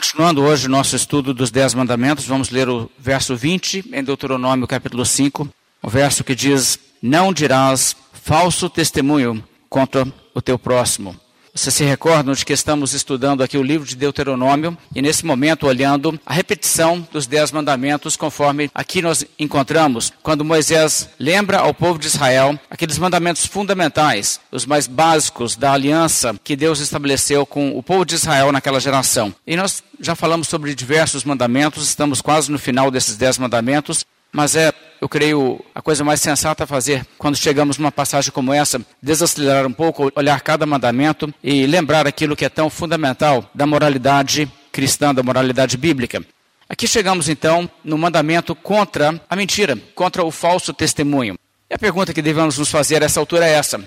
Continuando hoje o nosso estudo dos Dez Mandamentos, vamos ler o verso 20 em Deuteronômio capítulo 5, o verso que diz: Não dirás falso testemunho contra o teu próximo. Você se recorda de que estamos estudando aqui o livro de Deuteronômio e nesse momento olhando a repetição dos Dez Mandamentos conforme aqui nós encontramos, quando Moisés lembra ao povo de Israel aqueles mandamentos fundamentais, os mais básicos da aliança que Deus estabeleceu com o povo de Israel naquela geração. E nós já falamos sobre diversos mandamentos, estamos quase no final desses Dez Mandamentos, mas é eu creio, a coisa mais sensata a fazer quando chegamos numa passagem como essa, desacelerar um pouco, olhar cada mandamento e lembrar aquilo que é tão fundamental da moralidade cristã, da moralidade bíblica. Aqui chegamos então no mandamento contra a mentira, contra o falso testemunho. E a pergunta que devemos nos fazer a essa altura é essa: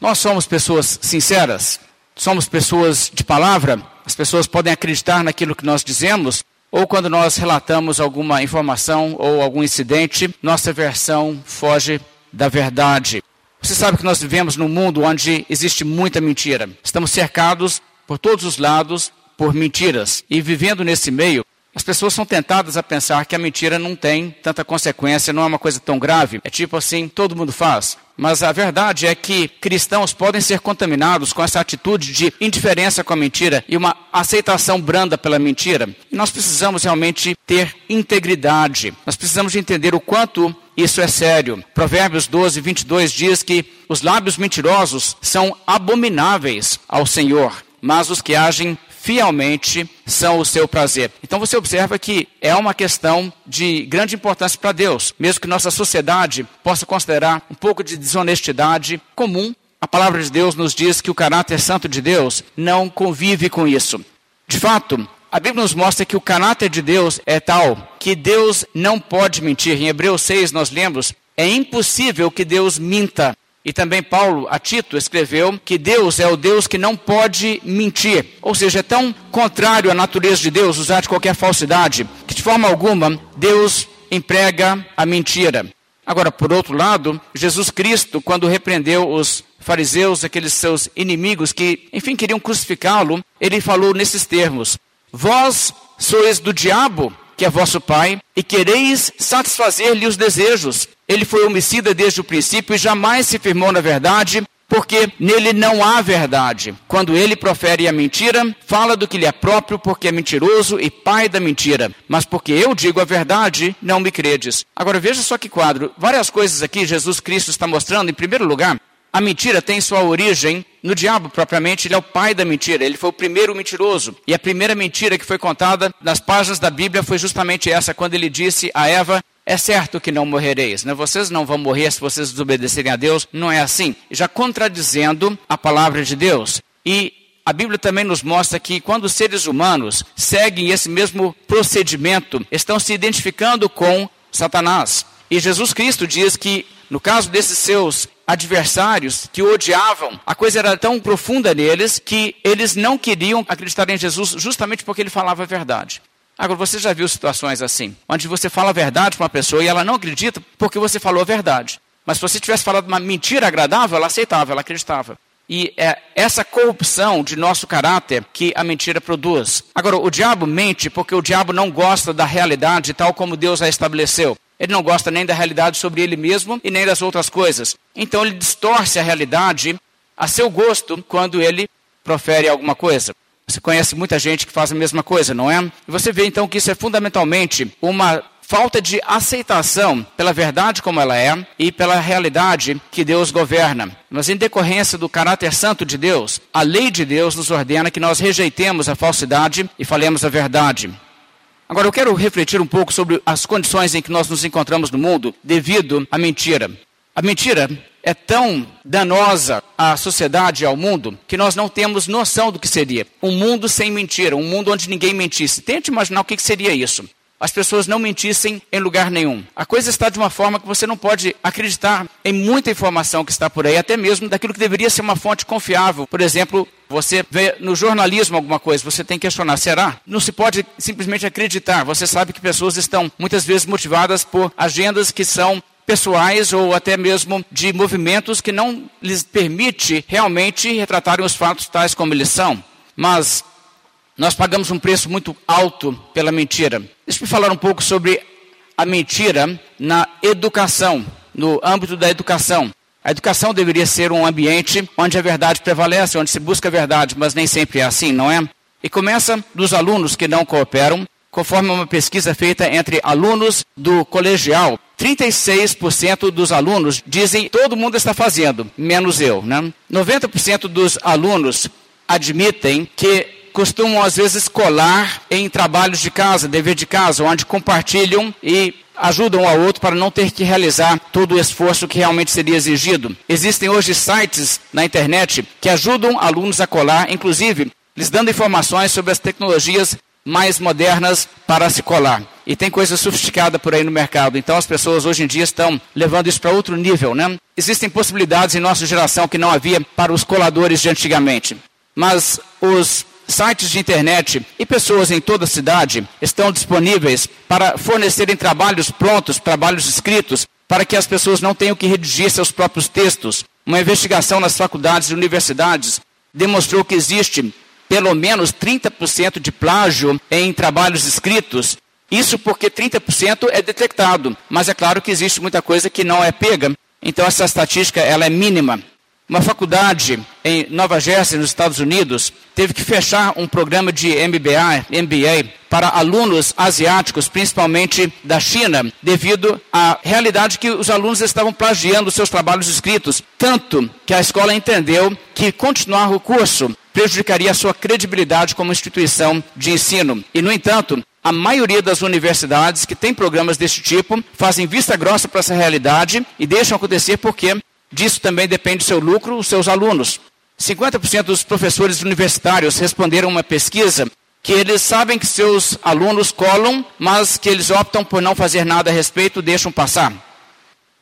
Nós somos pessoas sinceras? Somos pessoas de palavra? As pessoas podem acreditar naquilo que nós dizemos? Ou quando nós relatamos alguma informação ou algum incidente, nossa versão foge da verdade. Você sabe que nós vivemos num mundo onde existe muita mentira. Estamos cercados por todos os lados por mentiras. E vivendo nesse meio, as pessoas são tentadas a pensar que a mentira não tem tanta consequência, não é uma coisa tão grave. É tipo assim, todo mundo faz. Mas a verdade é que cristãos podem ser contaminados com essa atitude de indiferença com a mentira e uma aceitação branda pela mentira. Nós precisamos realmente ter integridade. Nós precisamos de entender o quanto isso é sério. Provérbios 12, 22 diz que os lábios mentirosos são abomináveis ao Senhor, mas os que agem fielmente são o seu prazer. Então você observa que é uma questão de grande importância para Deus, mesmo que nossa sociedade possa considerar um pouco de desonestidade comum. A palavra de Deus nos diz que o caráter santo de Deus não convive com isso. De fato, a Bíblia nos mostra que o caráter de Deus é tal que Deus não pode mentir. Em Hebreus 6 nós lemos, é impossível que Deus minta. E também Paulo a Tito escreveu que Deus é o Deus que não pode mentir. Ou seja, é tão contrário à natureza de Deus usar de qualquer falsidade que de forma alguma Deus emprega a mentira. Agora, por outro lado, Jesus Cristo, quando repreendeu os fariseus, aqueles seus inimigos que, enfim, queriam crucificá-lo, ele falou nesses termos: Vós sois do diabo, que é vosso pai, e quereis satisfazer-lhe os desejos. Ele foi homicida desde o princípio e jamais se firmou na verdade, porque nele não há verdade. Quando ele profere a mentira, fala do que lhe é próprio, porque é mentiroso e pai da mentira. Mas porque eu digo a verdade, não me credes. Agora veja só que quadro. Várias coisas aqui Jesus Cristo está mostrando. Em primeiro lugar, a mentira tem sua origem no diabo propriamente, ele é o pai da mentira, ele foi o primeiro mentiroso. E a primeira mentira que foi contada nas páginas da Bíblia foi justamente essa, quando ele disse a Eva: é certo que não morrereis, né? vocês não vão morrer se vocês desobedecerem a Deus, não é assim. Já contradizendo a palavra de Deus. E a Bíblia também nos mostra que quando os seres humanos seguem esse mesmo procedimento, estão se identificando com Satanás. E Jesus Cristo diz que, no caso desses seus adversários que o odiavam, a coisa era tão profunda neles que eles não queriam acreditar em Jesus justamente porque ele falava a verdade. Agora, você já viu situações assim, onde você fala a verdade para uma pessoa e ela não acredita porque você falou a verdade. Mas se você tivesse falado uma mentira agradável, ela aceitava, ela acreditava. E é essa corrupção de nosso caráter que a mentira produz. Agora, o diabo mente porque o diabo não gosta da realidade tal como Deus a estabeleceu. Ele não gosta nem da realidade sobre ele mesmo e nem das outras coisas. Então, ele distorce a realidade a seu gosto quando ele profere alguma coisa. Você conhece muita gente que faz a mesma coisa, não é? E você vê então que isso é fundamentalmente uma falta de aceitação pela verdade como ela é e pela realidade que Deus governa. Mas em decorrência do caráter santo de Deus, a lei de Deus nos ordena que nós rejeitemos a falsidade e falemos a verdade. Agora eu quero refletir um pouco sobre as condições em que nós nos encontramos no mundo devido à mentira. A mentira é tão danosa à sociedade e ao mundo que nós não temos noção do que seria. Um mundo sem mentira, um mundo onde ninguém mentisse. Tente imaginar o que seria isso. As pessoas não mentissem em lugar nenhum. A coisa está de uma forma que você não pode acreditar em muita informação que está por aí, até mesmo daquilo que deveria ser uma fonte confiável. Por exemplo, você vê no jornalismo alguma coisa, você tem que questionar: será? Não se pode simplesmente acreditar. Você sabe que pessoas estão muitas vezes motivadas por agendas que são pessoais ou até mesmo de movimentos que não lhes permite realmente retratarem os fatos tais como eles são. Mas Nós pagamos um preço muito alto pela mentira. Deixa eu falar um pouco sobre a mentira na educação, no âmbito da educação. A educação deveria ser um ambiente onde a verdade prevalece, onde se busca a verdade, mas nem sempre é assim, não é? E começa dos alunos que não cooperam, conforme uma pesquisa feita entre alunos do colegial. 36% dos alunos dizem todo mundo está fazendo, menos eu. Né? 90% dos alunos admitem que costumam às vezes colar em trabalhos de casa, dever de casa, onde compartilham e ajudam um ao outro para não ter que realizar todo o esforço que realmente seria exigido. Existem hoje sites na internet que ajudam alunos a colar, inclusive lhes dando informações sobre as tecnologias mais modernas para se colar. E tem coisa sofisticada por aí no mercado. Então as pessoas hoje em dia estão levando isso para outro nível, né? Existem possibilidades em nossa geração que não havia para os coladores de antigamente. Mas os sites de internet e pessoas em toda a cidade estão disponíveis para fornecerem trabalhos prontos, trabalhos escritos, para que as pessoas não tenham que redigir seus próprios textos. Uma investigação nas faculdades e universidades demonstrou que existe pelo menos 30% de plágio em trabalhos escritos. Isso porque 30% é detectado, mas é claro que existe muita coisa que não é pega. Então essa estatística ela é mínima. Uma faculdade em Nova Jersey, nos Estados Unidos, teve que fechar um programa de MBA, MBA para alunos asiáticos, principalmente da China, devido à realidade que os alunos estavam plagiando seus trabalhos escritos, tanto que a escola entendeu que continuar o curso prejudicaria a sua credibilidade como instituição de ensino. E, no entanto, a maioria das universidades que têm programas desse tipo fazem vista grossa para essa realidade e deixam acontecer porque Disso também depende seu lucro, os seus alunos. 50% dos professores universitários responderam uma pesquisa que eles sabem que seus alunos colam, mas que eles optam por não fazer nada a respeito, deixam passar.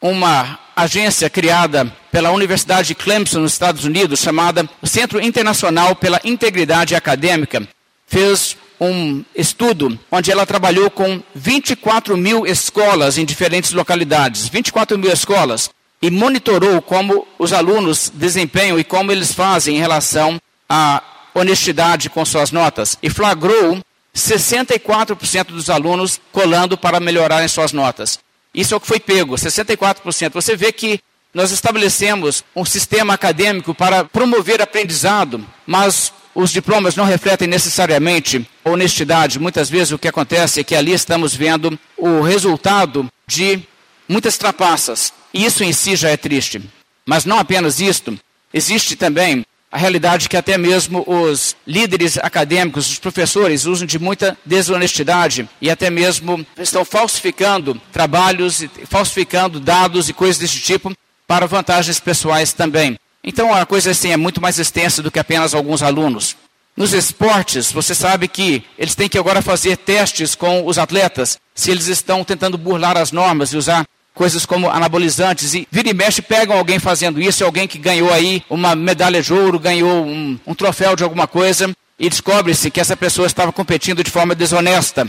Uma agência criada pela Universidade de Clemson, nos Estados Unidos, chamada Centro Internacional pela Integridade Acadêmica, fez um estudo onde ela trabalhou com 24 mil escolas em diferentes localidades. 24 mil escolas e monitorou como os alunos desempenham e como eles fazem em relação à honestidade com suas notas. E flagrou 64% dos alunos colando para melhorarem suas notas. Isso é o que foi pego, 64%. Você vê que nós estabelecemos um sistema acadêmico para promover aprendizado, mas os diplomas não refletem necessariamente honestidade. Muitas vezes o que acontece é que ali estamos vendo o resultado de muitas trapaças. E isso em si já é triste. Mas não apenas isto, existe também a realidade que até mesmo os líderes acadêmicos, os professores, usam de muita desonestidade e até mesmo estão falsificando trabalhos, falsificando dados e coisas desse tipo para vantagens pessoais também. Então a coisa assim é muito mais extensa do que apenas alguns alunos. Nos esportes, você sabe que eles têm que agora fazer testes com os atletas se eles estão tentando burlar as normas e usar coisas como anabolizantes. E vira e mexe, pegam alguém fazendo isso, alguém que ganhou aí uma medalha de ouro, ganhou um, um troféu de alguma coisa, e descobre-se que essa pessoa estava competindo de forma desonesta.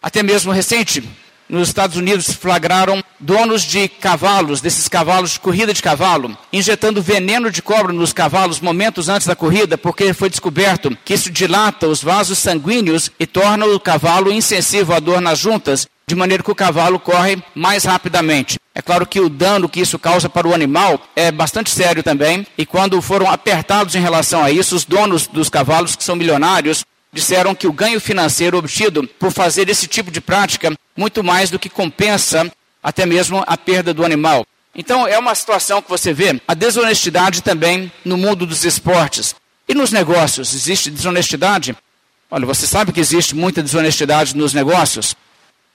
Até mesmo recente, nos Estados Unidos flagraram donos de cavalos, desses cavalos de corrida de cavalo, injetando veneno de cobra nos cavalos momentos antes da corrida, porque foi descoberto que isso dilata os vasos sanguíneos e torna o cavalo insensível à dor nas juntas, de maneira que o cavalo corre mais rapidamente. É claro que o dano que isso causa para o animal é bastante sério também, e quando foram apertados em relação a isso, os donos dos cavalos, que são milionários, disseram que o ganho financeiro obtido por fazer esse tipo de prática muito mais do que compensa até mesmo a perda do animal. Então é uma situação que você vê a desonestidade também no mundo dos esportes. E nos negócios, existe desonestidade? Olha, você sabe que existe muita desonestidade nos negócios?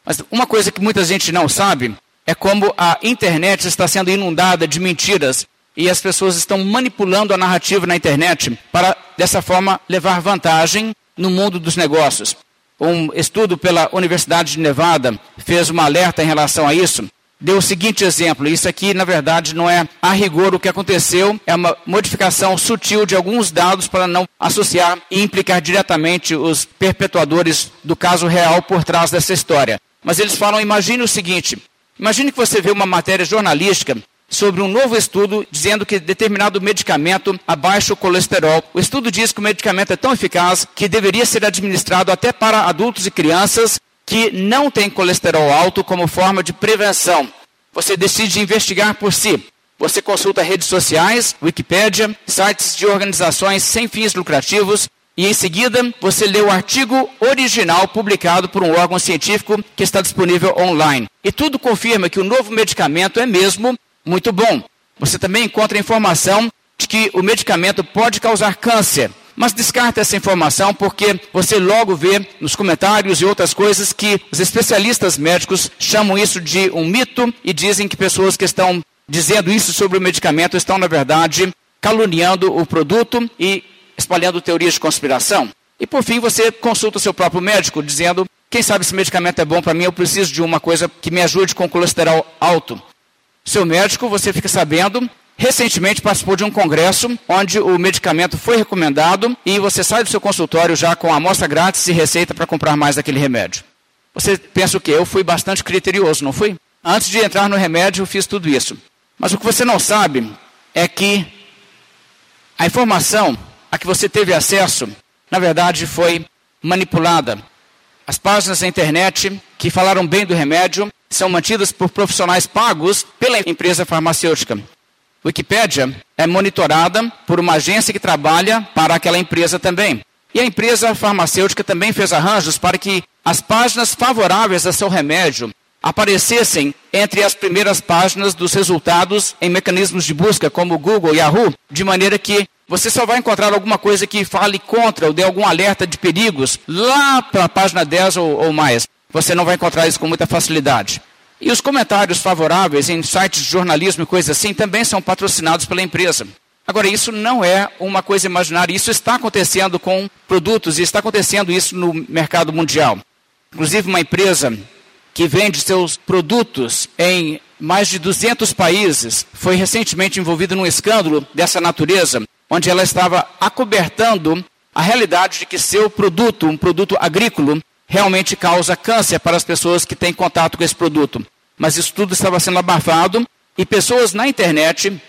Mas uma coisa que muita gente não sabe é como a internet está sendo inundada de mentiras e as pessoas estão manipulando a narrativa na internet para, dessa forma, levar vantagem no mundo dos negócios. Um estudo pela Universidade de Nevada fez uma alerta em relação a isso. Deu o seguinte exemplo: isso aqui, na verdade, não é a rigor o que aconteceu, é uma modificação sutil de alguns dados para não associar e implicar diretamente os perpetuadores do caso real por trás dessa história. Mas eles falam: imagine o seguinte: imagine que você vê uma matéria jornalística sobre um novo estudo dizendo que determinado medicamento abaixa o colesterol. O estudo diz que o medicamento é tão eficaz que deveria ser administrado até para adultos e crianças que não têm colesterol alto como forma de prevenção. Você decide investigar por si. Você consulta redes sociais, Wikipédia, sites de organizações sem fins lucrativos e em seguida você lê o artigo original publicado por um órgão científico que está disponível online. E tudo confirma que o novo medicamento é mesmo muito bom. Você também encontra informação de que o medicamento pode causar câncer. Mas descarta essa informação porque você logo vê nos comentários e outras coisas que os especialistas médicos chamam isso de um mito e dizem que pessoas que estão dizendo isso sobre o medicamento estão, na verdade, caluniando o produto e espalhando teorias de conspiração. E por fim, você consulta o seu próprio médico dizendo: quem sabe esse medicamento é bom para mim, eu preciso de uma coisa que me ajude com colesterol alto. Seu médico, você fica sabendo, recentemente participou de um congresso onde o medicamento foi recomendado e você sai do seu consultório já com amostra grátis e receita para comprar mais daquele remédio. Você pensa o quê? Eu fui bastante criterioso, não fui? Antes de entrar no remédio, eu fiz tudo isso. Mas o que você não sabe é que a informação a que você teve acesso, na verdade, foi manipulada. As páginas da internet que falaram bem do remédio são mantidas por profissionais pagos pela empresa farmacêutica. Wikipédia é monitorada por uma agência que trabalha para aquela empresa também. E a empresa farmacêutica também fez arranjos para que as páginas favoráveis a seu remédio aparecessem entre as primeiras páginas dos resultados em mecanismos de busca como Google e Yahoo, de maneira que você só vai encontrar alguma coisa que fale contra ou dê algum alerta de perigos lá para a página 10 ou, ou mais. Você não vai encontrar isso com muita facilidade. E os comentários favoráveis em sites de jornalismo e coisas assim também são patrocinados pela empresa. Agora, isso não é uma coisa imaginária, isso está acontecendo com produtos e está acontecendo isso no mercado mundial. Inclusive, uma empresa que vende seus produtos em mais de 200 países foi recentemente envolvida num escândalo dessa natureza, onde ela estava acobertando a realidade de que seu produto, um produto agrícola, realmente causa câncer para as pessoas que têm contato com esse produto. Mas isso tudo estava sendo abafado e pessoas na internet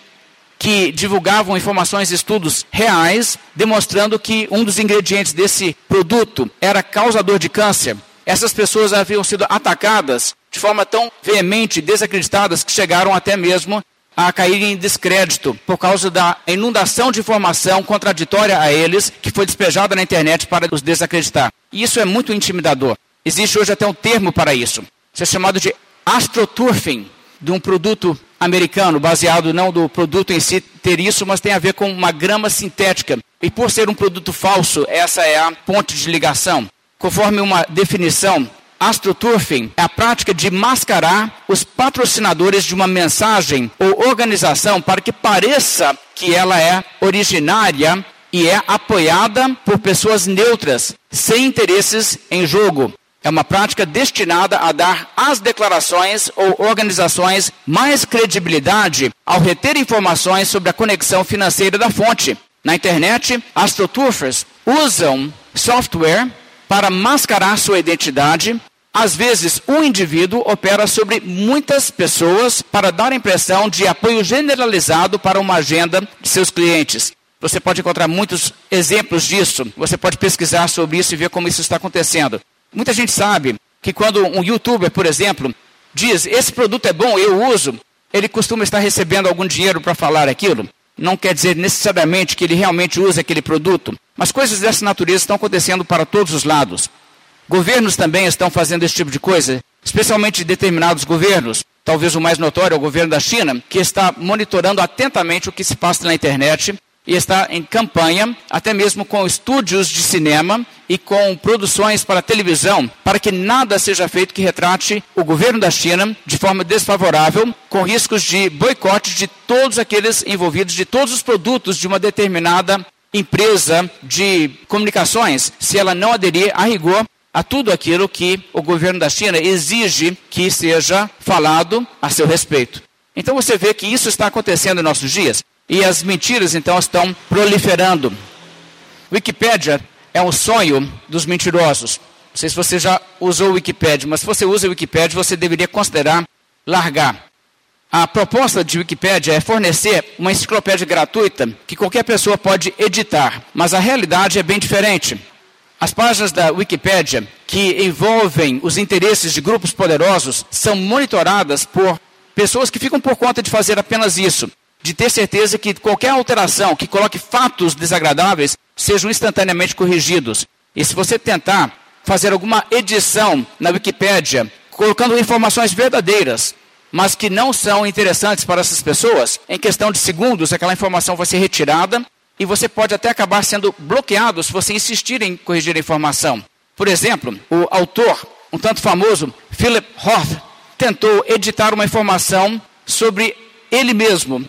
que divulgavam informações e estudos reais demonstrando que um dos ingredientes desse produto era causador de câncer. Essas pessoas haviam sido atacadas de forma tão veemente desacreditadas que chegaram até mesmo a cair em descrédito por causa da inundação de informação contraditória a eles que foi despejada na internet para os desacreditar. E isso é muito intimidador. Existe hoje até um termo para isso. Isso é chamado de astroturfing, de um produto americano, baseado não do produto em si ter isso, mas tem a ver com uma grama sintética. E por ser um produto falso, essa é a ponte de ligação. Conforme uma definição Astroturfing é a prática de mascarar os patrocinadores de uma mensagem ou organização para que pareça que ela é originária e é apoiada por pessoas neutras, sem interesses em jogo. É uma prática destinada a dar às declarações ou organizações mais credibilidade ao reter informações sobre a conexão financeira da fonte. Na internet, astroturfers usam software para mascarar sua identidade às vezes, um indivíduo opera sobre muitas pessoas para dar a impressão de apoio generalizado para uma agenda de seus clientes. Você pode encontrar muitos exemplos disso. Você pode pesquisar sobre isso e ver como isso está acontecendo. Muita gente sabe que quando um youtuber, por exemplo, diz esse produto é bom, eu uso, ele costuma estar recebendo algum dinheiro para falar aquilo. Não quer dizer necessariamente que ele realmente usa aquele produto, mas coisas dessa natureza estão acontecendo para todos os lados. Governos também estão fazendo esse tipo de coisa, especialmente determinados governos. Talvez o mais notório é o governo da China, que está monitorando atentamente o que se passa na internet e está em campanha, até mesmo com estúdios de cinema e com produções para televisão, para que nada seja feito que retrate o governo da China de forma desfavorável, com riscos de boicote de todos aqueles envolvidos, de todos os produtos de uma determinada empresa de comunicações, se ela não aderir a rigor a tudo aquilo que o governo da China exige que seja falado a seu respeito. Então você vê que isso está acontecendo em nossos dias e as mentiras então estão proliferando. Wikipédia é um sonho dos mentirosos. Não sei se você já usou Wikipédia, mas se você usa Wikipédia, você deveria considerar largar. A proposta de Wikipédia é fornecer uma enciclopédia gratuita que qualquer pessoa pode editar, mas a realidade é bem diferente. As páginas da Wikipédia que envolvem os interesses de grupos poderosos são monitoradas por pessoas que ficam por conta de fazer apenas isso, de ter certeza que qualquer alteração que coloque fatos desagradáveis sejam instantaneamente corrigidos. E se você tentar fazer alguma edição na Wikipédia, colocando informações verdadeiras, mas que não são interessantes para essas pessoas, em questão de segundos, aquela informação vai ser retirada e você pode até acabar sendo bloqueado se você insistir em corrigir a informação. Por exemplo, o autor, um tanto famoso, Philip Roth, tentou editar uma informação sobre ele mesmo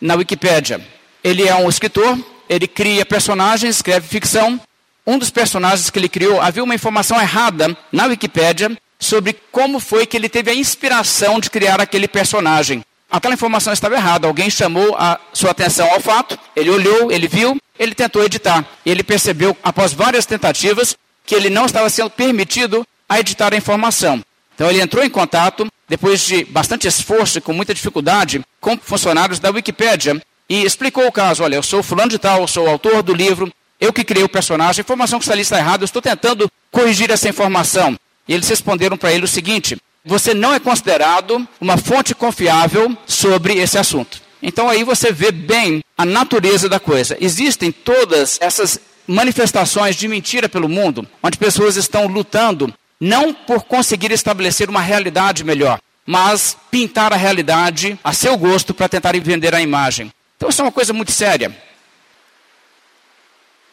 na Wikipédia. Ele é um escritor, ele cria personagens, escreve ficção. Um dos personagens que ele criou, havia uma informação errada na Wikipédia sobre como foi que ele teve a inspiração de criar aquele personagem. Aquela informação estava errada, alguém chamou a sua atenção ao fato, ele olhou, ele viu, ele tentou editar. Ele percebeu, após várias tentativas, que ele não estava sendo permitido a editar a informação. Então ele entrou em contato, depois de bastante esforço e com muita dificuldade, com funcionários da Wikipédia e explicou o caso. Olha, eu sou fulano de tal, sou o autor do livro, eu que criei o personagem, a informação que está ali está errada, eu estou tentando corrigir essa informação. E eles responderam para ele o seguinte: você não é considerado uma fonte confiável sobre esse assunto. Então aí você vê bem a natureza da coisa. Existem todas essas manifestações de mentira pelo mundo, onde pessoas estão lutando não por conseguir estabelecer uma realidade melhor, mas pintar a realidade a seu gosto para tentar vender a imagem. Então isso é uma coisa muito séria.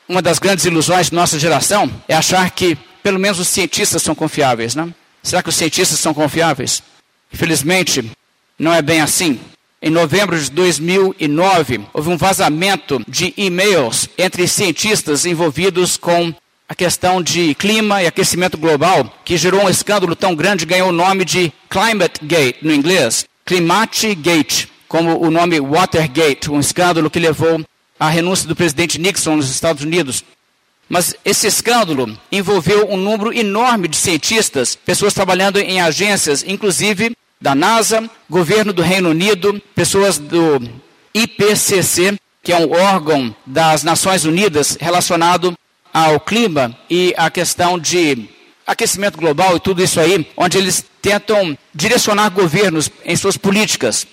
Uma das grandes ilusões de nossa geração é achar que pelo menos os cientistas são confiáveis, né? Será que os cientistas são confiáveis? Infelizmente, não é bem assim. Em novembro de 2009, houve um vazamento de e-mails entre cientistas envolvidos com a questão de clima e aquecimento global, que gerou um escândalo tão grande, ganhou o nome de Climate Gate no inglês, Climate Gate, como o nome Watergate, um escândalo que levou à renúncia do presidente Nixon nos Estados Unidos. Mas esse escândalo envolveu um número enorme de cientistas, pessoas trabalhando em agências, inclusive da NASA, governo do Reino Unido, pessoas do IPCC, que é um órgão das Nações Unidas relacionado ao clima e à questão de aquecimento global e tudo isso aí, onde eles tentam direcionar governos em suas políticas.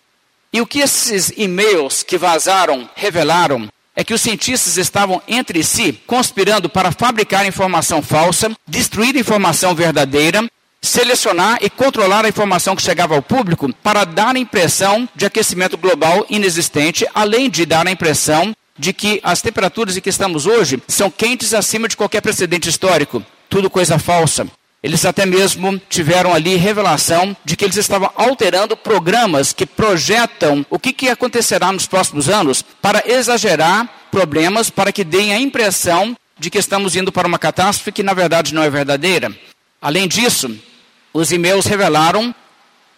E o que esses e-mails que vazaram revelaram é que os cientistas estavam entre si conspirando para fabricar informação falsa, destruir informação verdadeira, selecionar e controlar a informação que chegava ao público para dar a impressão de aquecimento global inexistente, além de dar a impressão de que as temperaturas em que estamos hoje são quentes acima de qualquer precedente histórico. Tudo coisa falsa. Eles até mesmo tiveram ali revelação de que eles estavam alterando programas que projetam o que, que acontecerá nos próximos anos para exagerar problemas, para que deem a impressão de que estamos indo para uma catástrofe que na verdade não é verdadeira. Além disso, os e-mails revelaram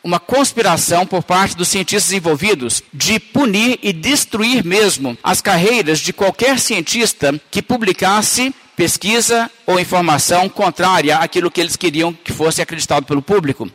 uma conspiração por parte dos cientistas envolvidos de punir e destruir mesmo as carreiras de qualquer cientista que publicasse pesquisa ou informação contrária àquilo que eles queriam que fosse acreditado pelo público.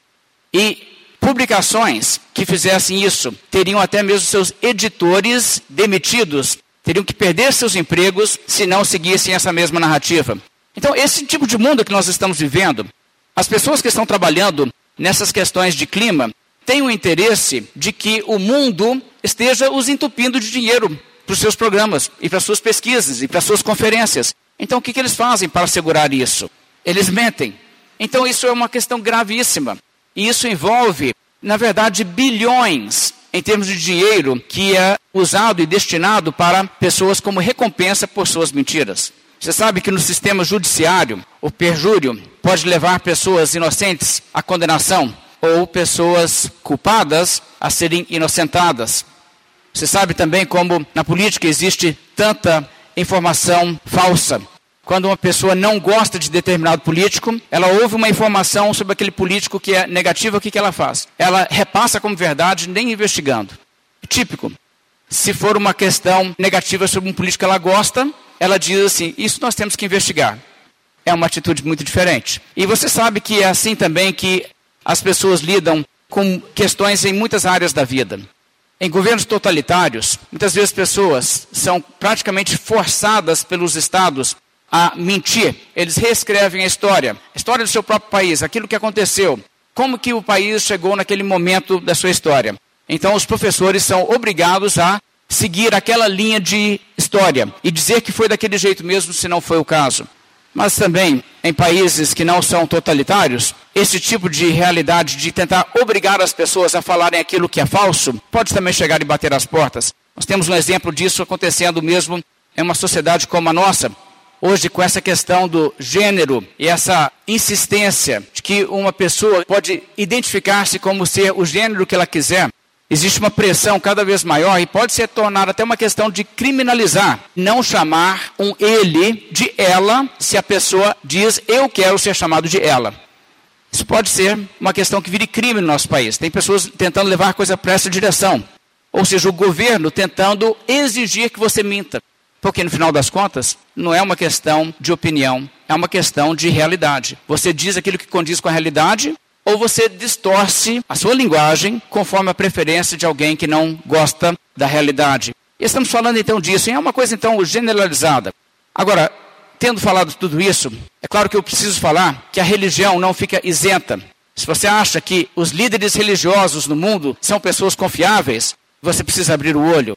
E publicações que fizessem isso teriam até mesmo seus editores demitidos, teriam que perder seus empregos se não seguissem essa mesma narrativa. Então, esse tipo de mundo que nós estamos vivendo, as pessoas que estão trabalhando nessas questões de clima têm o interesse de que o mundo esteja os entupindo de dinheiro para os seus programas e para as suas pesquisas e para as suas conferências. Então, o que, que eles fazem para assegurar isso? Eles mentem. Então, isso é uma questão gravíssima. E isso envolve, na verdade, bilhões em termos de dinheiro que é usado e destinado para pessoas como recompensa por suas mentiras. Você sabe que no sistema judiciário, o perjúrio pode levar pessoas inocentes à condenação ou pessoas culpadas a serem inocentadas. Você sabe também como na política existe tanta informação falsa. Quando uma pessoa não gosta de determinado político, ela ouve uma informação sobre aquele político que é negativa, o que, que ela faz? Ela repassa como verdade, nem investigando. Típico. Se for uma questão negativa sobre um político que ela gosta, ela diz assim: Isso nós temos que investigar. É uma atitude muito diferente. E você sabe que é assim também que as pessoas lidam com questões em muitas áreas da vida. Em governos totalitários, muitas vezes pessoas são praticamente forçadas pelos estados a mentir. Eles reescrevem a história, a história do seu próprio país, aquilo que aconteceu, como que o país chegou naquele momento da sua história. Então os professores são obrigados a seguir aquela linha de história e dizer que foi daquele jeito mesmo, se não foi o caso. Mas também, em países que não são totalitários, esse tipo de realidade de tentar obrigar as pessoas a falarem aquilo que é falso pode também chegar e bater as portas. Nós temos um exemplo disso acontecendo mesmo em uma sociedade como a nossa. Hoje, com essa questão do gênero e essa insistência de que uma pessoa pode identificar-se como ser o gênero que ela quiser, Existe uma pressão cada vez maior e pode se tornar até uma questão de criminalizar, não chamar um ele de ela, se a pessoa diz eu quero ser chamado de ela. Isso pode ser uma questão que vire crime no nosso país. Tem pessoas tentando levar a coisa para essa direção. Ou seja, o governo tentando exigir que você minta. Porque no final das contas, não é uma questão de opinião, é uma questão de realidade. Você diz aquilo que condiz com a realidade ou você distorce a sua linguagem conforme a preferência de alguém que não gosta da realidade. E estamos falando então disso, e é uma coisa então generalizada. Agora, tendo falado tudo isso, é claro que eu preciso falar que a religião não fica isenta. Se você acha que os líderes religiosos no mundo são pessoas confiáveis, você precisa abrir o olho.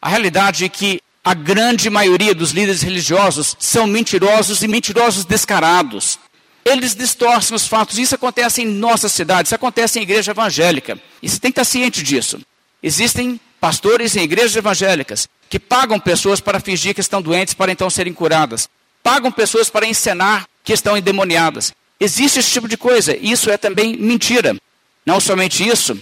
A realidade é que a grande maioria dos líderes religiosos são mentirosos e mentirosos descarados. Eles distorcem os fatos. Isso acontece em nossa cidade, isso acontece em igreja evangélica. E você tem que estar ciente disso. Existem pastores em igrejas evangélicas que pagam pessoas para fingir que estão doentes para então serem curadas. Pagam pessoas para encenar que estão endemoniadas. Existe esse tipo de coisa. Isso é também mentira. Não somente isso,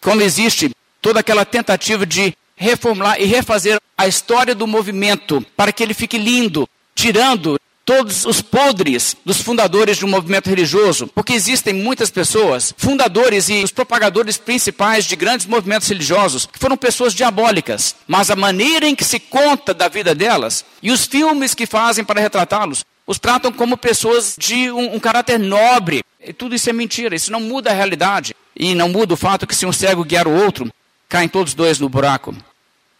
como existe toda aquela tentativa de reformular e refazer a história do movimento para que ele fique lindo, tirando todos os podres dos fundadores de um movimento religioso, porque existem muitas pessoas, fundadores e os propagadores principais de grandes movimentos religiosos, que foram pessoas diabólicas, mas a maneira em que se conta da vida delas e os filmes que fazem para retratá-los os tratam como pessoas de um, um caráter nobre. E tudo isso é mentira, isso não muda a realidade. E não muda o fato que se um cego guiar o outro, caem todos dois no buraco.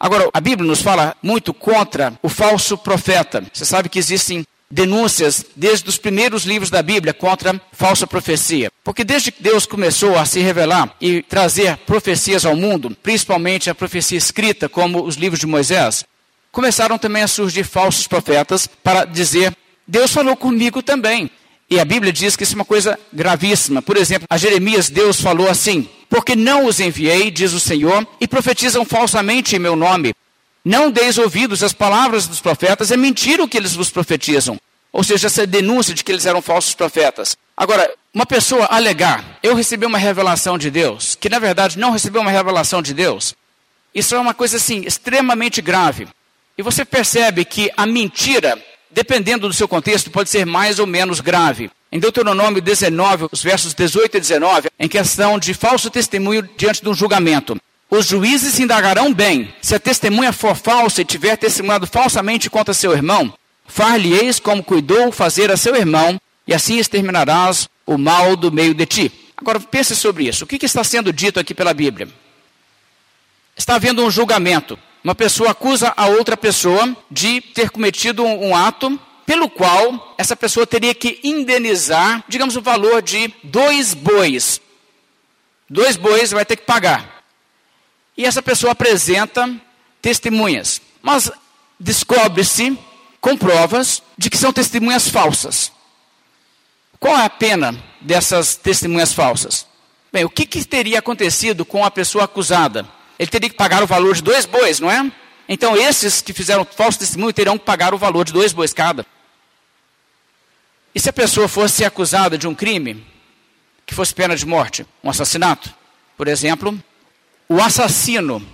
Agora, a Bíblia nos fala muito contra o falso profeta. Você sabe que existem denúncias desde os primeiros livros da Bíblia contra falsa profecia. Porque desde que Deus começou a se revelar e trazer profecias ao mundo, principalmente a profecia escrita, como os livros de Moisés, começaram também a surgir falsos profetas para dizer: Deus falou comigo também. E a Bíblia diz que isso é uma coisa gravíssima. Por exemplo, a Jeremias, Deus falou assim: Porque não os enviei, diz o Senhor, e profetizam falsamente em meu nome. Não deis ouvidos às palavras dos profetas, é mentira o que eles vos profetizam. Ou seja, essa denúncia de que eles eram falsos profetas. Agora, uma pessoa alegar, eu recebi uma revelação de Deus, que na verdade não recebeu uma revelação de Deus, isso é uma coisa assim, extremamente grave. E você percebe que a mentira, dependendo do seu contexto, pode ser mais ou menos grave. Em Deuteronômio 19, os versos 18 e 19, em questão de falso testemunho diante de um julgamento. Os juízes indagarão bem. Se a testemunha for falsa e tiver testemunhado falsamente contra seu irmão, far-lhe-eis como cuidou fazer a seu irmão, e assim exterminarás o mal do meio de ti. Agora pense sobre isso. O que, que está sendo dito aqui pela Bíblia? Está havendo um julgamento. Uma pessoa acusa a outra pessoa de ter cometido um, um ato pelo qual essa pessoa teria que indenizar, digamos, o valor de dois bois. Dois bois vai ter que pagar e essa pessoa apresenta testemunhas. Mas descobre-se com provas de que são testemunhas falsas. Qual é a pena dessas testemunhas falsas? Bem, o que, que teria acontecido com a pessoa acusada? Ele teria que pagar o valor de dois bois, não é? Então, esses que fizeram falso testemunho terão que pagar o valor de dois bois cada. E se a pessoa fosse acusada de um crime, que fosse pena de morte, um assassinato, por exemplo, o assassino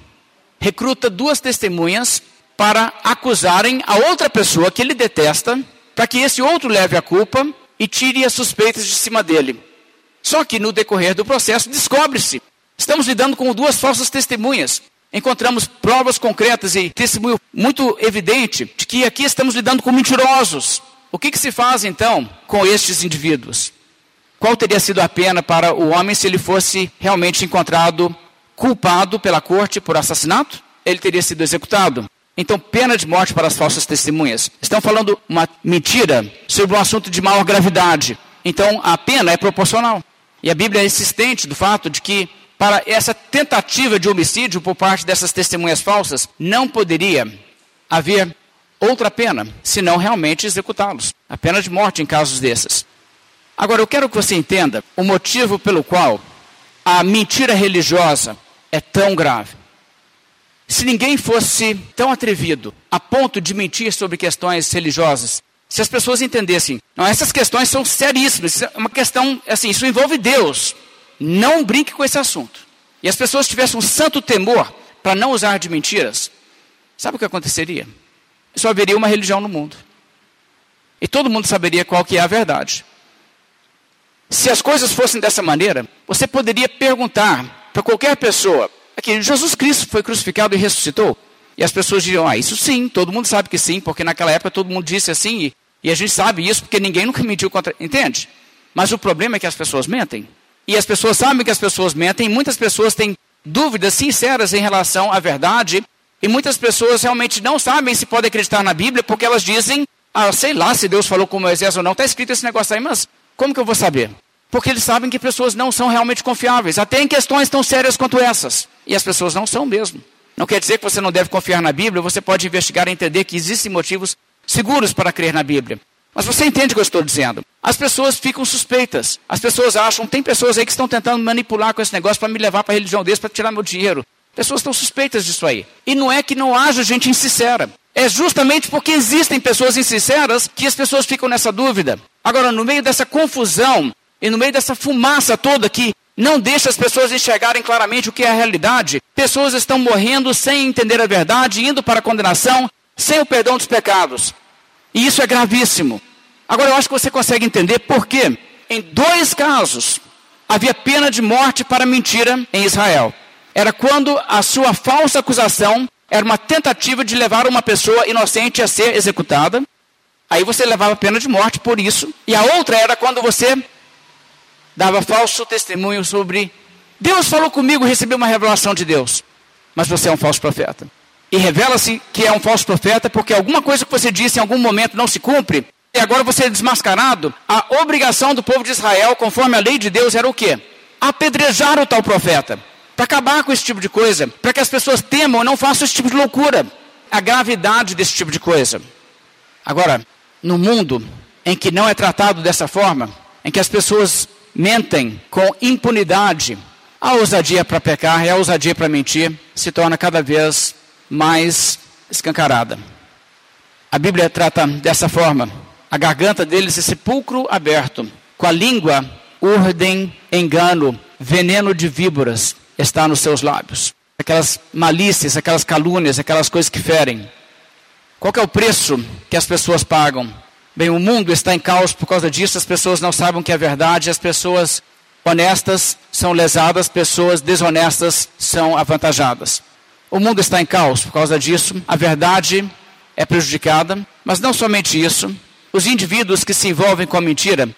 recruta duas testemunhas para acusarem a outra pessoa que ele detesta, para que esse outro leve a culpa e tire as suspeitas de cima dele. Só que no decorrer do processo descobre-se. Estamos lidando com duas falsas testemunhas. Encontramos provas concretas e testemunho muito evidente de que aqui estamos lidando com mentirosos. O que, que se faz então com estes indivíduos? qual teria sido a pena para o homem se ele fosse realmente encontrado culpado pela corte por assassinato? Ele teria sido executado. Então, pena de morte para as falsas testemunhas. Estão falando uma mentira sobre um assunto de maior gravidade. Então, a pena é proporcional. E a Bíblia é insistente do fato de que, para essa tentativa de homicídio por parte dessas testemunhas falsas, não poderia haver outra pena, senão realmente executá-los. A pena de morte em casos desses. Agora, eu quero que você entenda o motivo pelo qual a mentira religiosa é tão grave. Se ninguém fosse tão atrevido a ponto de mentir sobre questões religiosas, se as pessoas entendessem, não, essas questões são seríssimas, é uma questão, assim, isso envolve Deus. Não brinque com esse assunto. E as pessoas tivessem um santo temor para não usar de mentiras, sabe o que aconteceria? Só haveria uma religião no mundo. E todo mundo saberia qual que é a verdade. Se as coisas fossem dessa maneira, você poderia perguntar para qualquer pessoa, aqui, Jesus Cristo foi crucificado e ressuscitou? E as pessoas diriam, ah, isso sim, todo mundo sabe que sim, porque naquela época todo mundo disse assim, e, e a gente sabe isso porque ninguém nunca mentiu contra. Entende? Mas o problema é que as pessoas mentem. E as pessoas sabem que as pessoas mentem, muitas pessoas têm dúvidas sinceras em relação à verdade, e muitas pessoas realmente não sabem se podem acreditar na Bíblia, porque elas dizem, ah, sei lá se Deus falou com Moisés ou não, está escrito esse negócio aí, mas como que eu vou saber? Porque eles sabem que pessoas não são realmente confiáveis, até em questões tão sérias quanto essas. E as pessoas não são mesmo. Não quer dizer que você não deve confiar na Bíblia, você pode investigar e entender que existem motivos seguros para crer na Bíblia. Mas você entende o que eu estou dizendo? As pessoas ficam suspeitas. As pessoas acham, tem pessoas aí que estão tentando manipular com esse negócio para me levar para a religião deles, para tirar meu dinheiro. Pessoas estão suspeitas disso aí. E não é que não haja gente insincera. É justamente porque existem pessoas insinceras que as pessoas ficam nessa dúvida. Agora, no meio dessa confusão e no meio dessa fumaça toda que não deixa as pessoas enxergarem claramente o que é a realidade, pessoas estão morrendo sem entender a verdade, indo para a condenação, sem o perdão dos pecados. E isso é gravíssimo. Agora, eu acho que você consegue entender por quê. Em dois casos, havia pena de morte para mentira em Israel era quando a sua falsa acusação era uma tentativa de levar uma pessoa inocente a ser executada. Aí você levava pena de morte por isso. E a outra era quando você dava falso testemunho sobre Deus falou comigo, recebi uma revelação de Deus. Mas você é um falso profeta. E revela-se que é um falso profeta porque alguma coisa que você disse em algum momento não se cumpre. E agora você é desmascarado. A obrigação do povo de Israel, conforme a lei de Deus, era o quê? Apedrejar o tal profeta para acabar com esse tipo de coisa, para que as pessoas temam e não façam esse tipo de loucura. A gravidade desse tipo de coisa. Agora, no mundo em que não é tratado dessa forma, em que as pessoas mentem com impunidade, a ousadia para pecar e a ousadia para mentir se torna cada vez mais escancarada. A Bíblia trata dessa forma: a garganta deles é sepulcro aberto, com a língua, urdem engano, veneno de víboras está nos seus lábios. Aquelas malícias, aquelas calúnias, aquelas coisas que ferem. Qual é o preço que as pessoas pagam? Bem, o mundo está em caos por causa disso, as pessoas não sabem o que é verdade, as pessoas honestas são lesadas, pessoas desonestas são avantajadas. O mundo está em caos por causa disso, a verdade é prejudicada, mas não somente isso, os indivíduos que se envolvem com a mentira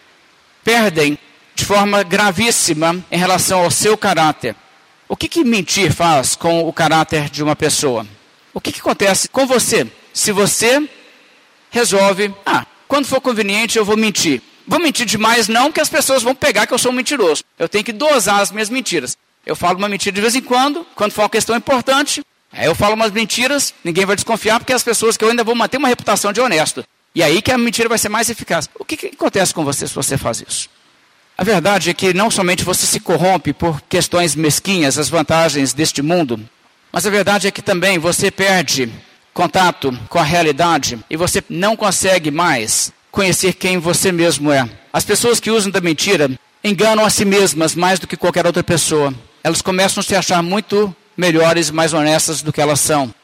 perdem de forma gravíssima em relação ao seu caráter. O que, que mentir faz com o caráter de uma pessoa? O que, que acontece com você se você resolve, ah, quando for conveniente eu vou mentir. Vou mentir demais não, porque as pessoas vão pegar que eu sou um mentiroso. Eu tenho que dosar as minhas mentiras. Eu falo uma mentira de vez em quando, quando for uma questão importante, aí eu falo umas mentiras, ninguém vai desconfiar, porque as pessoas que eu ainda vou manter uma reputação de honesto. E aí que a mentira vai ser mais eficaz. O que, que acontece com você se você faz isso? A verdade é que não somente você se corrompe por questões mesquinhas, as vantagens deste mundo, mas a verdade é que também você perde contato com a realidade e você não consegue mais conhecer quem você mesmo é. As pessoas que usam da mentira enganam a si mesmas mais do que qualquer outra pessoa. Elas começam a se achar muito melhores e mais honestas do que elas são.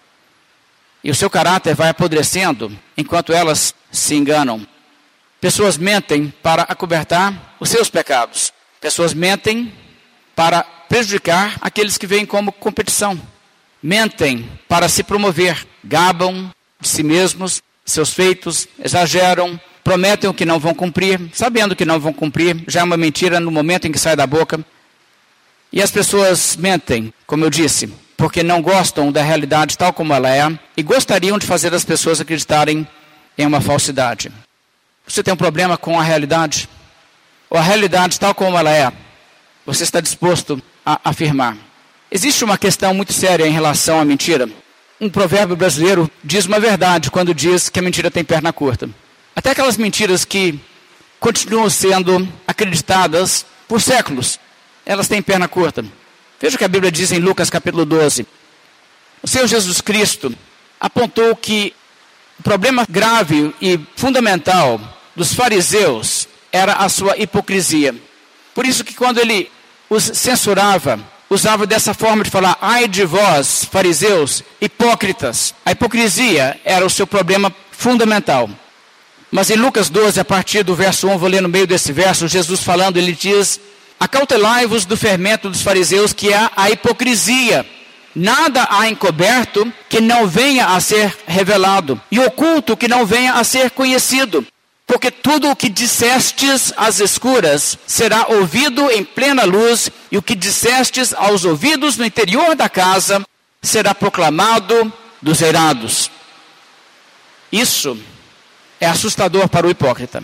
E o seu caráter vai apodrecendo enquanto elas se enganam. Pessoas mentem para acobertar os seus pecados. Pessoas mentem para prejudicar aqueles que veem como competição. Mentem para se promover, gabam de si mesmos, seus feitos, exageram, prometem o que não vão cumprir, sabendo que não vão cumprir, já é uma mentira no momento em que sai da boca. E as pessoas mentem, como eu disse, porque não gostam da realidade tal como ela é e gostariam de fazer as pessoas acreditarem em uma falsidade. Você tem um problema com a realidade? Ou a realidade tal como ela é, você está disposto a afirmar? Existe uma questão muito séria em relação à mentira. Um provérbio brasileiro diz uma verdade quando diz que a mentira tem perna curta. Até aquelas mentiras que continuam sendo acreditadas por séculos, elas têm perna curta. Veja o que a Bíblia diz em Lucas capítulo 12. O Senhor Jesus Cristo apontou que o problema grave e fundamental dos fariseus era a sua hipocrisia. Por isso que quando ele os censurava, usava dessa forma de falar, ai de vós, fariseus, hipócritas. A hipocrisia era o seu problema fundamental. Mas em Lucas 12, a partir do verso 1, vou ler no meio desse verso, Jesus falando, ele diz: Acautelai-vos do fermento dos fariseus, que é a hipocrisia. Nada há encoberto que não venha a ser revelado, e oculto que não venha a ser conhecido. Porque tudo o que dissestes às escuras será ouvido em plena luz, e o que dissestes aos ouvidos no interior da casa será proclamado dos eirados. Isso é assustador para o hipócrita.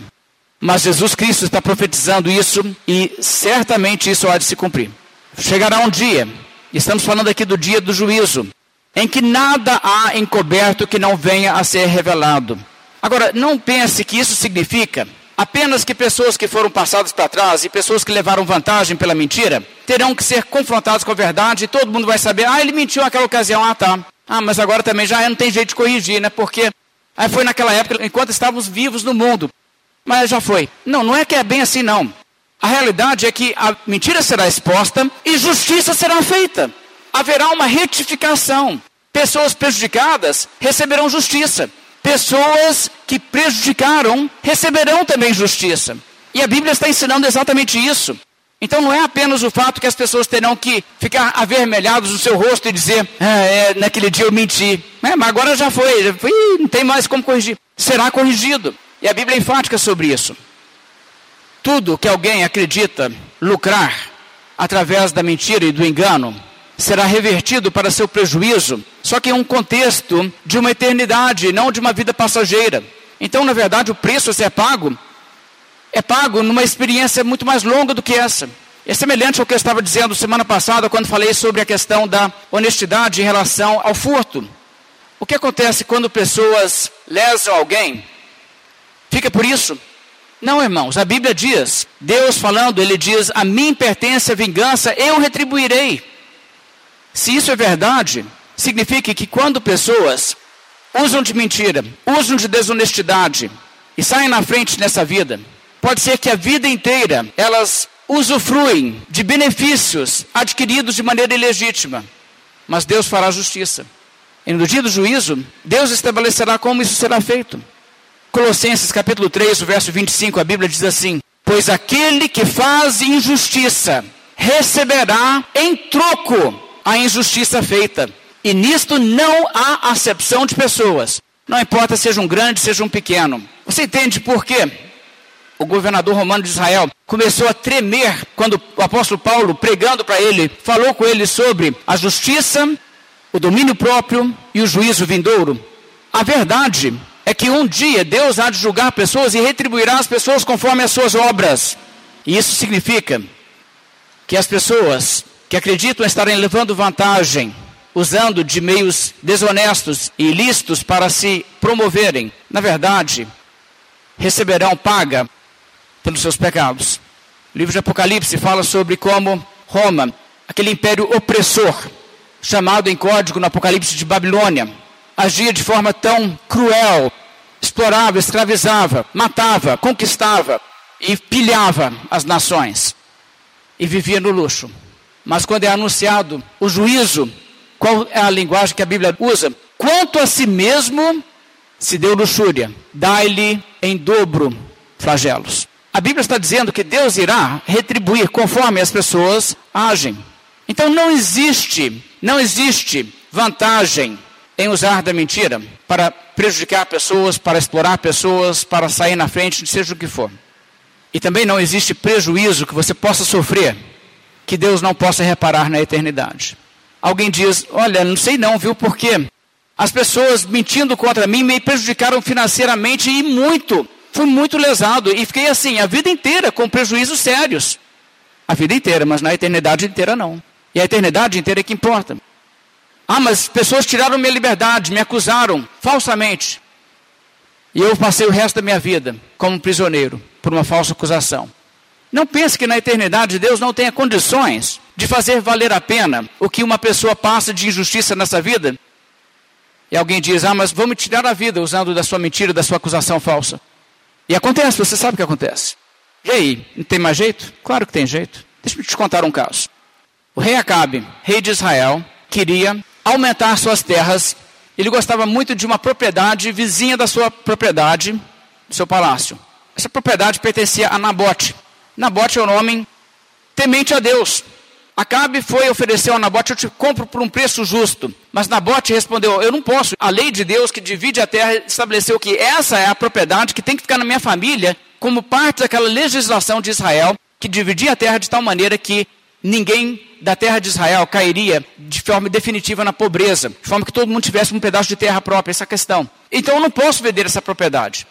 Mas Jesus Cristo está profetizando isso e certamente isso há de se cumprir. Chegará um dia, estamos falando aqui do dia do juízo, em que nada há encoberto que não venha a ser revelado. Agora, não pense que isso significa apenas que pessoas que foram passadas para trás e pessoas que levaram vantagem pela mentira terão que ser confrontados com a verdade e todo mundo vai saber, ah, ele mentiu naquela ocasião, ah, tá. Ah, mas agora também já não tem jeito de corrigir, né? Porque Aí foi naquela época, enquanto estávamos vivos no mundo. Mas já foi. Não, não é que é bem assim, não. A realidade é que a mentira será exposta e justiça será feita. Haverá uma retificação. Pessoas prejudicadas receberão justiça. Pessoas que prejudicaram receberão também justiça. E a Bíblia está ensinando exatamente isso. Então não é apenas o fato que as pessoas terão que ficar avermelhados no seu rosto e dizer, ah, é, naquele dia eu menti. É, mas agora já foi, já foi, não tem mais como corrigir. Será corrigido. E a Bíblia é enfática sobre isso. Tudo que alguém acredita lucrar através da mentira e do engano será revertido para seu prejuízo, só que em um contexto de uma eternidade, não de uma vida passageira. Então, na verdade, o preço a ser pago é pago numa experiência muito mais longa do que essa. É semelhante ao que eu estava dizendo semana passada, quando falei sobre a questão da honestidade em relação ao furto. O que acontece quando pessoas lesam alguém? Fica por isso? Não, irmãos, a Bíblia diz, Deus falando, ele diz: A mim pertence a vingança, eu retribuirei. Se isso é verdade, significa que quando pessoas usam de mentira, usam de desonestidade e saem na frente nessa vida, Pode ser que a vida inteira elas usufruem de benefícios adquiridos de maneira ilegítima, mas Deus fará justiça. E no dia do juízo, Deus estabelecerá como isso será feito. Colossenses capítulo 3, verso 25, a Bíblia diz assim: Pois aquele que faz injustiça receberá em troco a injustiça feita. E nisto não há acepção de pessoas. Não importa seja um grande, seja um pequeno. Você entende por quê? o governador romano de Israel, começou a tremer quando o apóstolo Paulo, pregando para ele, falou com ele sobre a justiça, o domínio próprio e o juízo vindouro. A verdade é que um dia Deus há de julgar pessoas e retribuirá as pessoas conforme as suas obras. E isso significa que as pessoas que acreditam estarem levando vantagem, usando de meios desonestos e ilícitos para se promoverem, na verdade, receberão paga pelos seus pecados. O livro de Apocalipse fala sobre como Roma, aquele império opressor, chamado em código no Apocalipse de Babilônia, agia de forma tão cruel, explorava, escravizava, matava, conquistava e pilhava as nações. E vivia no luxo. Mas quando é anunciado o juízo, qual é a linguagem que a Bíblia usa? Quanto a si mesmo se deu luxúria, dai-lhe em dobro flagelos. A Bíblia está dizendo que Deus irá retribuir conforme as pessoas agem. Então não existe, não existe vantagem em usar da mentira para prejudicar pessoas, para explorar pessoas, para sair na frente, seja o que for. E também não existe prejuízo que você possa sofrer que Deus não possa reparar na eternidade. Alguém diz: Olha, não sei não, viu, por quê? As pessoas mentindo contra mim me prejudicaram financeiramente e muito. Fui muito lesado e fiquei assim a vida inteira com prejuízos sérios. A vida inteira, mas na eternidade inteira não. E a eternidade inteira é que importa. Ah, mas pessoas tiraram minha liberdade, me acusaram falsamente. E eu passei o resto da minha vida como prisioneiro por uma falsa acusação. Não pense que na eternidade Deus não tenha condições de fazer valer a pena o que uma pessoa passa de injustiça nessa vida. E alguém diz: Ah, mas vamos tirar a vida usando da sua mentira, da sua acusação falsa. E acontece, você sabe o que acontece. E aí, não tem mais jeito? Claro que tem jeito. Deixa eu te contar um caso. O rei Acabe, rei de Israel, queria aumentar suas terras. Ele gostava muito de uma propriedade vizinha da sua propriedade, do seu palácio. Essa propriedade pertencia a Nabote. Nabote é um homem temente a Deus. Acabe foi oferecer ao Nabote, eu te compro por um preço justo. Mas Nabote respondeu, eu não posso. A lei de Deus que divide a terra estabeleceu que essa é a propriedade que tem que ficar na minha família, como parte daquela legislação de Israel, que dividia a terra de tal maneira que ninguém da terra de Israel cairia de forma definitiva na pobreza, de forma que todo mundo tivesse um pedaço de terra própria, essa é questão. Então eu não posso vender essa propriedade.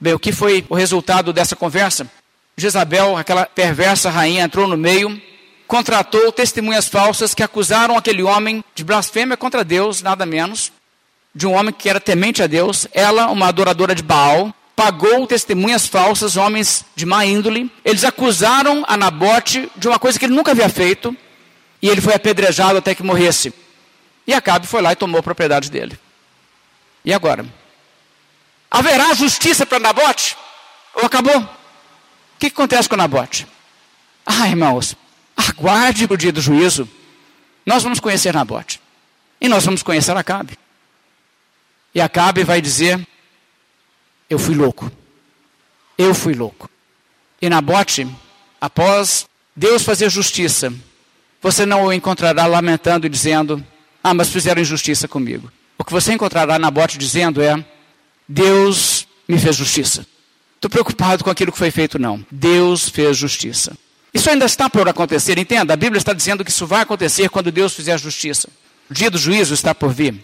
Bem, o que foi o resultado dessa conversa? Jezabel, aquela perversa rainha, entrou no meio, contratou testemunhas falsas que acusaram aquele homem de blasfêmia contra Deus, nada menos, de um homem que era temente a Deus, ela, uma adoradora de Baal, pagou testemunhas falsas, homens de má índole. Eles acusaram a Nabote de uma coisa que ele nunca havia feito, e ele foi apedrejado até que morresse. E Acabe foi lá e tomou a propriedade dele. E agora? Haverá justiça para Nabote? Ou acabou? O que, que acontece com Nabote? Ah, irmãos, aguarde o dia do juízo. Nós vamos conhecer Nabote. E nós vamos conhecer Acabe. E Acabe vai dizer: Eu fui louco. Eu fui louco. E Nabote, após Deus fazer justiça, você não o encontrará lamentando e dizendo: Ah, mas fizeram injustiça comigo. O que você encontrará Nabote dizendo é: Deus me fez justiça. Estou preocupado com aquilo que foi feito, não. Deus fez justiça. Isso ainda está por acontecer, entenda. A Bíblia está dizendo que isso vai acontecer quando Deus fizer justiça. O dia do juízo está por vir.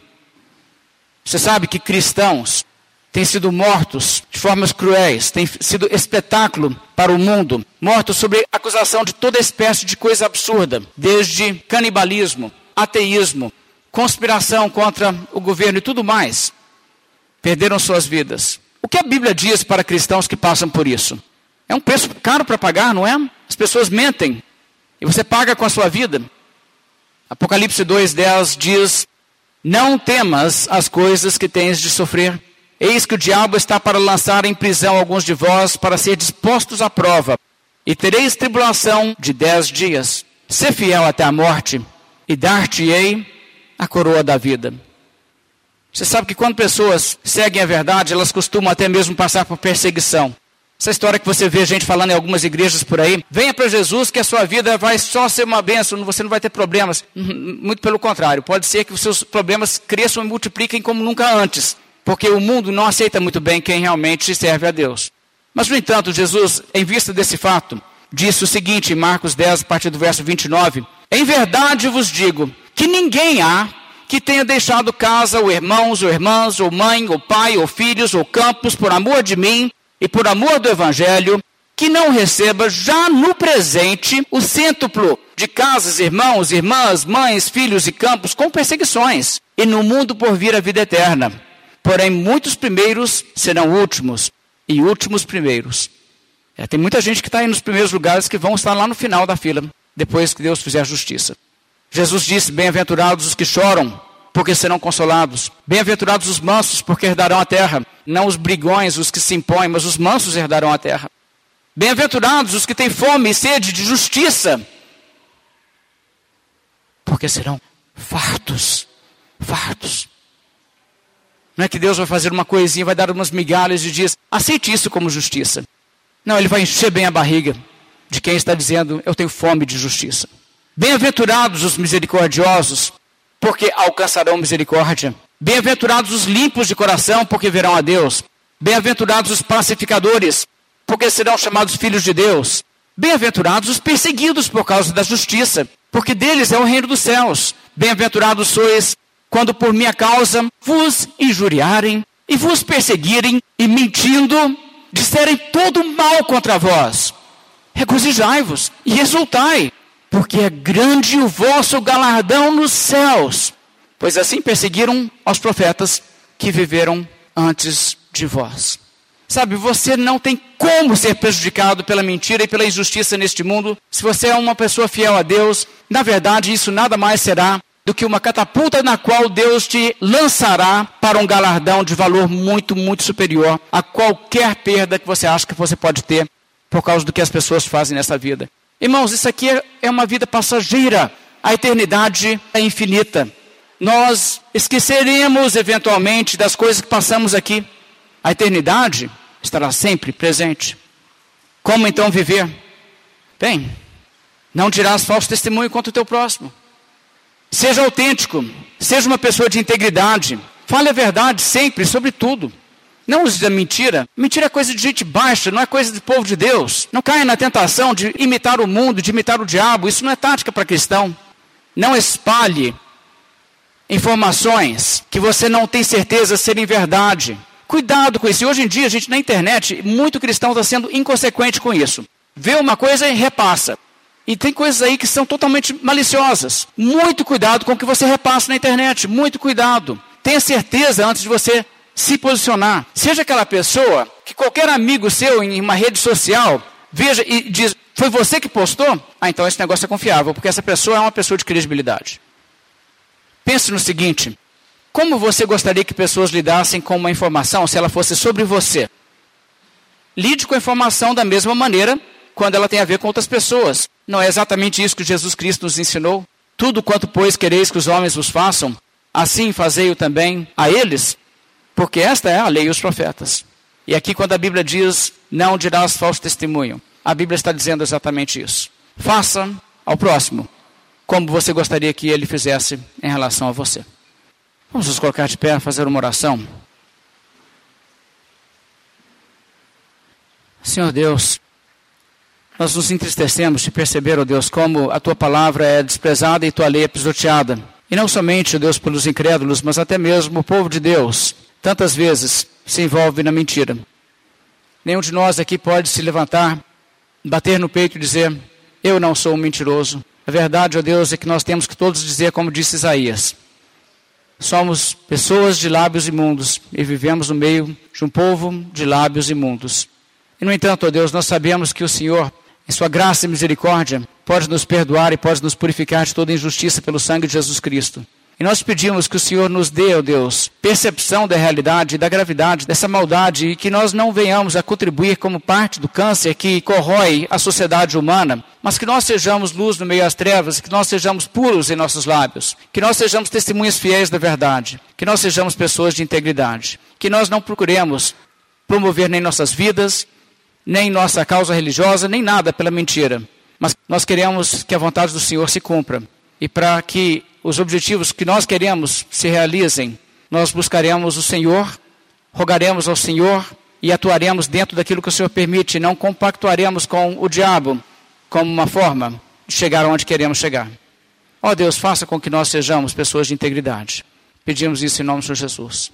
Você sabe que cristãos têm sido mortos de formas cruéis, têm sido espetáculo para o mundo, mortos sob acusação de toda espécie de coisa absurda, desde canibalismo, ateísmo, conspiração contra o governo e tudo mais perderam suas vidas. O que a Bíblia diz para cristãos que passam por isso? É um preço caro para pagar, não é? As pessoas mentem e você paga com a sua vida. Apocalipse 2:10 diz: Não temas as coisas que tens de sofrer. Eis que o diabo está para lançar em prisão alguns de vós para ser dispostos à prova. E tereis tribulação de dez dias. Ser fiel até a morte, e dar-te-ei a coroa da vida. Você sabe que quando pessoas seguem a verdade, elas costumam até mesmo passar por perseguição. Essa história que você vê gente falando em algumas igrejas por aí, venha para Jesus que a sua vida vai só ser uma bênção, você não vai ter problemas. Uhum, muito pelo contrário, pode ser que os seus problemas cresçam e multipliquem como nunca antes, porque o mundo não aceita muito bem quem realmente serve a Deus. Mas, no entanto, Jesus, em vista desse fato, disse o seguinte em Marcos 10, a partir do verso 29, Em verdade vos digo que ninguém há que tenha deixado casa, ou irmãos, ou irmãs, ou mãe, ou pai, ou filhos, ou campos, por amor de mim e por amor do Evangelho, que não receba já no presente o cêntuplo de casas, irmãos, irmãs, mães, filhos e campos com perseguições, e no mundo por vir a vida eterna. Porém, muitos primeiros serão últimos, e últimos primeiros. É, tem muita gente que está aí nos primeiros lugares que vão estar lá no final da fila, depois que Deus fizer justiça. Jesus disse: Bem-aventurados os que choram, porque serão consolados. Bem-aventurados os mansos, porque herdarão a terra. Não os brigões, os que se impõem, mas os mansos herdarão a terra. Bem-aventurados os que têm fome e sede de justiça, porque serão fartos. Fartos. Não é que Deus vai fazer uma coisinha, vai dar umas migalhas e diz: aceite isso como justiça. Não, Ele vai encher bem a barriga de quem está dizendo: eu tenho fome de justiça. Bem-aventurados os misericordiosos, porque alcançarão misericórdia. Bem-aventurados os limpos de coração, porque verão a Deus. Bem-aventurados os pacificadores, porque serão chamados filhos de Deus. Bem-aventurados os perseguidos por causa da justiça, porque deles é o reino dos céus. Bem-aventurados sois quando por minha causa vos injuriarem e vos perseguirem e mentindo disserem todo mal contra vós. Regozijai-vos e exultai, porque é grande o vosso galardão nos céus. Pois assim perseguiram aos profetas que viveram antes de vós. Sabe, você não tem como ser prejudicado pela mentira e pela injustiça neste mundo se você é uma pessoa fiel a Deus. Na verdade, isso nada mais será do que uma catapulta na qual Deus te lançará para um galardão de valor muito, muito superior a qualquer perda que você acha que você pode ter por causa do que as pessoas fazem nessa vida. Irmãos, isso aqui é uma vida passageira. A eternidade é infinita. Nós esqueceremos eventualmente das coisas que passamos aqui. A eternidade estará sempre presente. Como então viver? Bem, não dirás falso testemunho contra o teu próximo. Seja autêntico, seja uma pessoa de integridade. Fale a verdade sempre, sobre tudo. Não use a mentira. Mentira é coisa de gente baixa, não é coisa do povo de Deus. Não caia na tentação de imitar o mundo, de imitar o diabo. Isso não é tática para cristão. Não espalhe informações que você não tem certeza serem verdade. Cuidado com isso. E hoje em dia, a gente na internet, muito cristão está sendo inconsequente com isso. Vê uma coisa e repassa. E tem coisas aí que são totalmente maliciosas. Muito cuidado com o que você repassa na internet. Muito cuidado. Tenha certeza antes de você se posicionar. Seja aquela pessoa que qualquer amigo seu em uma rede social veja e diz: Foi você que postou? Ah, então esse negócio é confiável, porque essa pessoa é uma pessoa de credibilidade. Pense no seguinte: como você gostaria que pessoas lidassem com uma informação se ela fosse sobre você? Lide com a informação da mesma maneira quando ela tem a ver com outras pessoas. Não é exatamente isso que Jesus Cristo nos ensinou? Tudo quanto, pois, quereis que os homens vos façam, assim fazei-o também a eles, porque esta é a lei e os profetas. E aqui, quando a Bíblia diz, não dirás falso testemunho, a Bíblia está dizendo exatamente isso. Faça ao próximo como você gostaria que ele fizesse em relação a você. Vamos nos colocar de pé, fazer uma oração. Senhor Deus, nós nos entristecemos de perceber, ó oh Deus, como a tua palavra é desprezada e tua lei é pisoteada. E não somente, oh Deus, pelos incrédulos, mas até mesmo o povo de Deus, tantas vezes se envolve na mentira. Nenhum de nós aqui pode se levantar, bater no peito e dizer: Eu não sou um mentiroso. A verdade, ó Deus, é que nós temos que todos dizer, como disse Isaías: Somos pessoas de lábios imundos e vivemos no meio de um povo de lábios imundos. E, no entanto, ó Deus, nós sabemos que o Senhor, em Sua graça e misericórdia, pode nos perdoar e pode nos purificar de toda injustiça pelo sangue de Jesus Cristo. E nós pedimos que o Senhor nos dê, ó Deus, percepção da realidade, da gravidade dessa maldade e que nós não venhamos a contribuir como parte do câncer que corrói a sociedade humana, mas que nós sejamos luz no meio das trevas, que nós sejamos puros em nossos lábios, que nós sejamos testemunhas fiéis da verdade, que nós sejamos pessoas de integridade, que nós não procuremos promover nem nossas vidas, nem nossa causa religiosa, nem nada pela mentira, mas nós queremos que a vontade do Senhor se cumpra. E para que os objetivos que nós queremos se realizem, nós buscaremos o Senhor, rogaremos ao Senhor e atuaremos dentro daquilo que o Senhor permite, não compactuaremos com o diabo como uma forma de chegar onde queremos chegar. Ó oh Deus, faça com que nós sejamos pessoas de integridade. Pedimos isso em nome de Jesus.